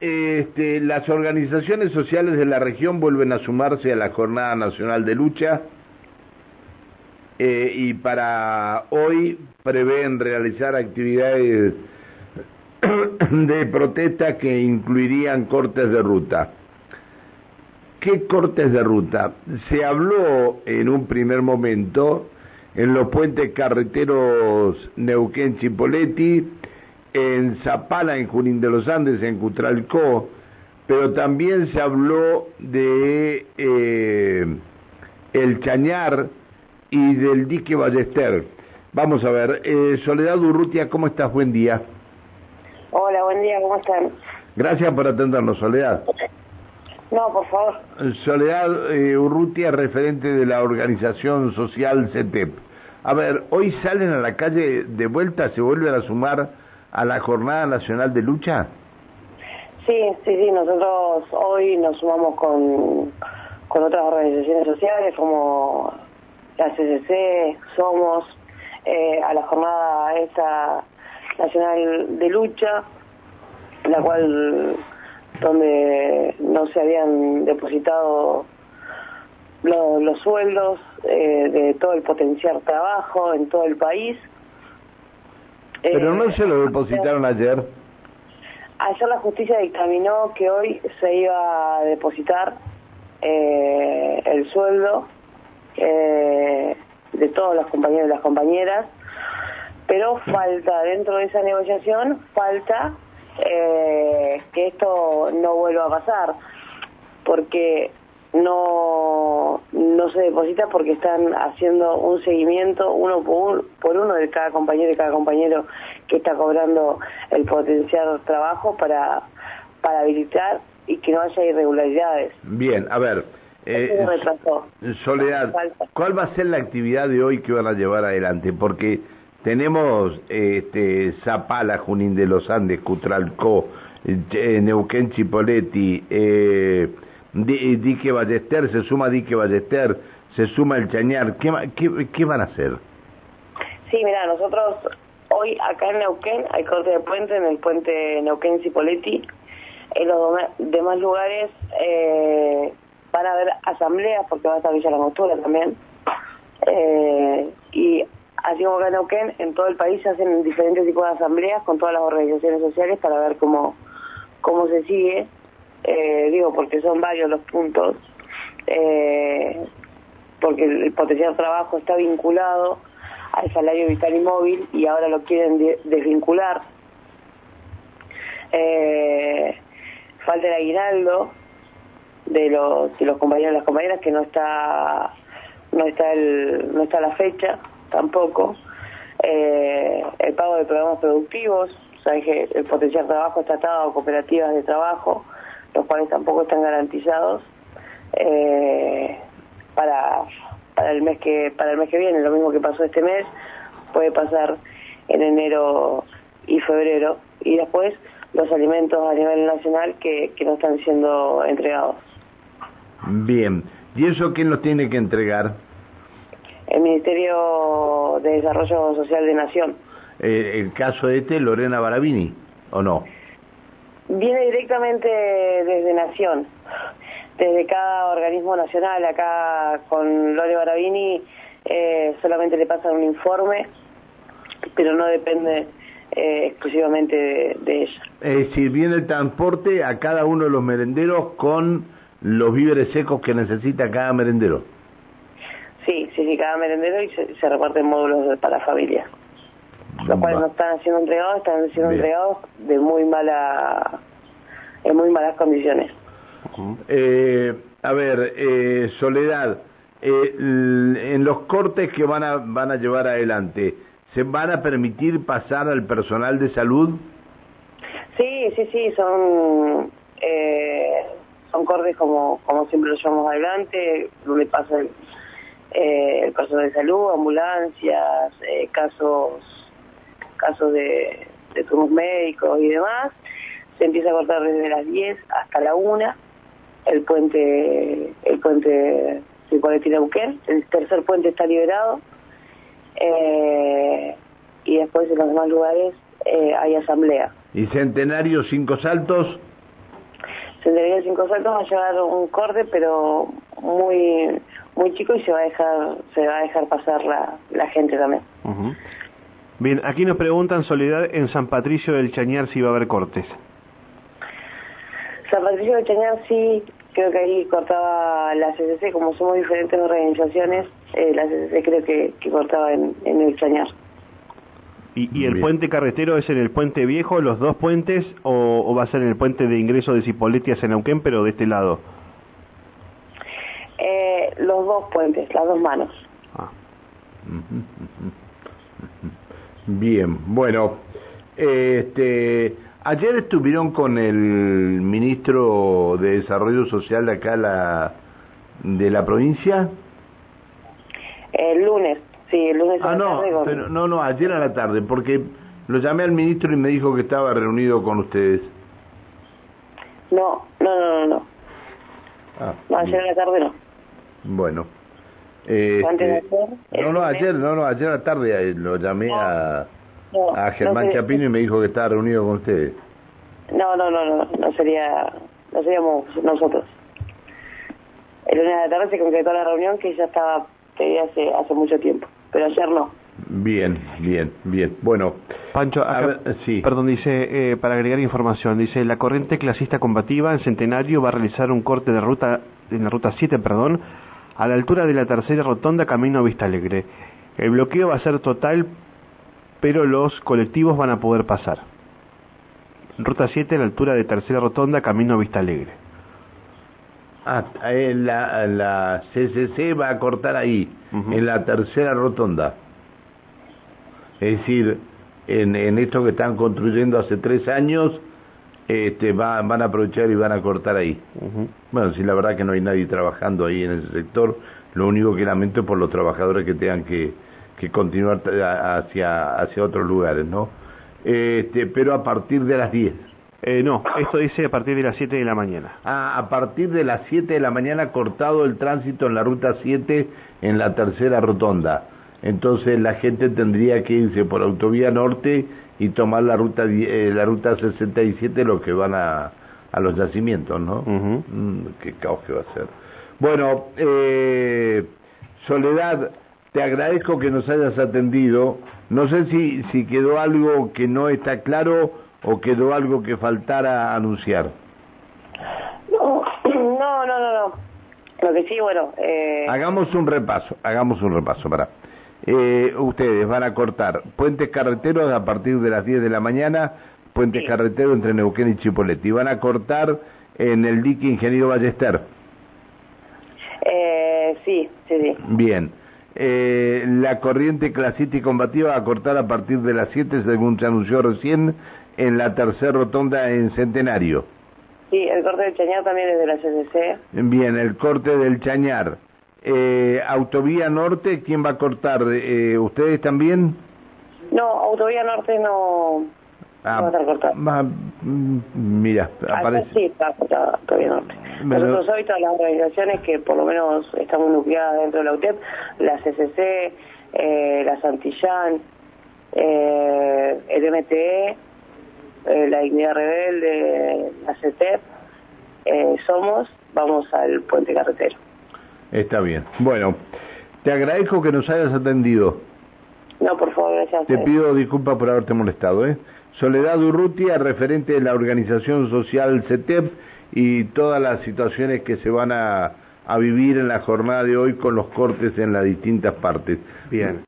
este, las organizaciones sociales de la región vuelven a sumarse a la Jornada Nacional de Lucha eh, y para hoy prevén realizar actividades de protesta que incluirían cortes de ruta. ¿Qué cortes de ruta? Se habló en un primer momento en los puentes carreteros Neuquén-Chipoletti, en Zapala, en Junín de los Andes, en Cutralcó, pero también se habló de eh, el Chañar y del dique Ballester. Vamos a ver, eh, Soledad Urrutia, ¿cómo estás? Buen día. Hola, buen día, ¿cómo están? Gracias por atendernos, Soledad. No, por favor. Soledad eh, Urrutia, referente de la organización social CETEP. A ver, hoy salen a la calle de vuelta, se vuelven a sumar a la Jornada Nacional de Lucha? Sí, sí, sí, nosotros hoy nos sumamos con, con otras organizaciones sociales como la CCC, Somos, eh, a la jornada esta nacional de lucha, la cual donde no se habían depositado los sueldos eh, de todo el potencial trabajo en todo el país pero no se lo depositaron ayer. Ayer la justicia dictaminó que hoy se iba a depositar eh, el sueldo eh, de todos los compañeros y las compañeras, pero falta, dentro de esa negociación, falta eh, que esto no vuelva a pasar, porque no, no se deposita porque están haciendo un seguimiento uno por, por uno de cada compañero y cada compañero que está cobrando el potencial trabajo para, para habilitar y que no haya irregularidades. Bien, a ver. Eh, Soledad, ¿cuál va a ser la actividad de hoy que van a llevar adelante? Porque tenemos este, Zapala, Junín de los Andes, Cutralcó, eh, Neuquén, Chipoletti, eh, Dique Ballester, se suma Dique Ballester, se suma el Chañar, ¿qué, qué, qué van a hacer? Sí, mira, nosotros hoy acá en Neuquén hay corte de puente, en el puente Neuquén-Cipoletti, en los demás lugares eh, van a haber asambleas, porque va a estar Villa La Mostura también, eh, y así como acá en Neuquén, en todo el país se hacen diferentes tipos de asambleas con todas las organizaciones sociales para ver cómo, cómo se sigue eh, digo porque son varios los puntos, eh, porque el potencial trabajo está vinculado al salario vital y móvil y ahora lo quieren desvincular. Eh, falta el aguinaldo de los, de los compañeros y las compañeras que no está no está el, no está la fecha tampoco el pago de programas productivos sabes que el potencial trabajo está atado a cooperativas de trabajo los cuales tampoco están garantizados eh, para para el mes que para el mes que viene lo mismo que pasó este mes puede pasar en enero y febrero y después los alimentos a nivel nacional que, que no están siendo entregados. Bien. Y eso quién los tiene que entregar el Ministerio de Desarrollo Social de Nación. Eh, el caso de este Lorena Barabini o no Viene directamente desde Nación, desde cada organismo nacional. Acá con Lore Barabini eh, solamente le pasan un informe, pero no depende eh, exclusivamente de, ella. Es decir, viene el transporte a cada uno de los merenderos con los víveres secos que necesita cada merendero. Sí, sí, sí, cada merendero y se, reparten módulos para familia los cuales no están siendo entregados, están siendo entregados de muy mala, en muy malas condiciones. Eh, a ver, eh, Soledad, eh, en los cortes que van a, van a llevar adelante, ¿se van a permitir pasar al personal de salud? Sí, sí, sí, son son cortes como, como siempre lo llevamos adelante, donde pasa el, el personal de salud, ambulancias, casos casos de, de turnos médicos y demás. Se empieza a cortar desde las 10 hasta la 1 el puente el puente Neuquén. El tercer puente está liberado. Eh, y después en los demás lugares eh, hay asamblea. ¿Y Centenario Cinco Saltos? Senderismo Cinco Saltos va a llevar un corte, pero muy muy chico y se va a dejar se va a dejar pasar la, la gente también. Bien, aquí nos preguntan, Soledad, en San Patricio del Chañar si va a haber cortes. San Patricio del Chañar sí, creo que ahí cortaba la CCC, como somos diferentes organizaciones, eh, la CCC creo que, que cortaba en, en el Chañar. ¿Y, y el puente carretero es en el puente viejo, los dos puentes, o, o va a ser en el puente de ingreso de Cipolletti hacia Neuquén, pero de este lado? Eh, los dos puentes, las dos manos. Ah. Bien, bueno, este, ayer estuvieron con el ministro de Desarrollo Social de acá la, de la provincia. El lunes, sí, el lunes a Ah, la no, tarde con- pero, no, no, ayer a la tarde, porque lo llamé al ministro y me dijo que estaba reunido con ustedes. No, no, no, no, no. Ah, No, ayer a la tarde no. Bueno. Este, Antes de ayer, el no, no, lunes. ayer, no, no, ayer a la tarde eh, lo llamé a, No, a Germán no, Chapino y me dijo que estaba reunido con ustedes. no, no, no, no, no sería, no seríamos nosotros. El lunes a la tarde se concretó la reunión que ya estaba pedida hace, hace mucho tiempo, pero ayer no. Bien, bien, bien. Bueno, Pancho, A acá- ver, sí. perdón, dice, eh, para agregar información, dice, la corriente clasista combativa en Centenario va a realizar un corte de ruta, en la ruta 7, perdón, a la altura de la tercera rotonda camino a Vista Alegre. El bloqueo va a ser total, pero los colectivos van a poder pasar. Ruta 7 a la altura de tercera rotonda camino a Vista Alegre. ah, eh, la, la CCC va a cortar ahí, en la tercera rotonda. Es decir, en, en esto que están construyendo hace tres años, este, va- van a aprovechar y van a cortar ahí. Bueno, sí, la verdad que no hay nadie trabajando ahí en ese sector. Lo único que lamento es por los trabajadores que tengan que, que continuar hacia, hacia otros lugares, ¿no? Este, pero a partir de las 10. Eh, no, esto dice a partir de las 7 de la mañana. Ah, a partir de las 7 de la mañana cortado el tránsito en la ruta 7 en la tercera rotonda. Entonces la gente tendría que irse por autovía norte y tomar la ruta die- eh, la ruta 67 los que van a, a los yacimientos, ¿no? Mm, qué caos que va a ser. Bueno, eh, Soledad, te agradezco que nos hayas atendido. No sé si, si quedó algo que no está claro o quedó algo que faltara anunciar. No, no, no, no, no. Lo que sí, bueno, eh, Hagamos un repaso, hagamos un repaso, para. Eh, ustedes van a cortar puentes carreteros a partir de las 10 de la mañana, puentes Sí. carreteros entre Neuquén y Chipoleti. Van a cortar en el dique Ingeniero Ballester. eh, sí, sí, sí. Bien. Eh, la corriente clasista y combativa va a cortar a partir de las 7, según se anunció recién, en la tercera rotonda en Centenario. Sí, el corte del Chañar también es de la CCC. Bien, el corte del Chañar. Eh, autovía Norte, ¿quién va a cortar? Eh, ¿Ustedes también? No, Autovía Norte no, Ah, no va a estar cortada. mm, mira, Acá aparece. sí está cortada Autovía Norte. Nosotros hoy todas las organizaciones que por lo menos estamos nucleadas dentro de la UTEP, la CCC, eh, la Santillán, eh, el MTE, la Dignidad Rebelde, la CETEP, somos, vamos al puente carretero. Está bien. Bueno, te agradezco que nos hayas atendido. No, por favor, gracias. Te pido disculpas por haberte molestado. ¿eh? Soledad Urrutia, referente de la organización social CETEP y todas las situaciones que se van a, a vivir en la jornada de hoy con los cortes en las distintas partes. Bien.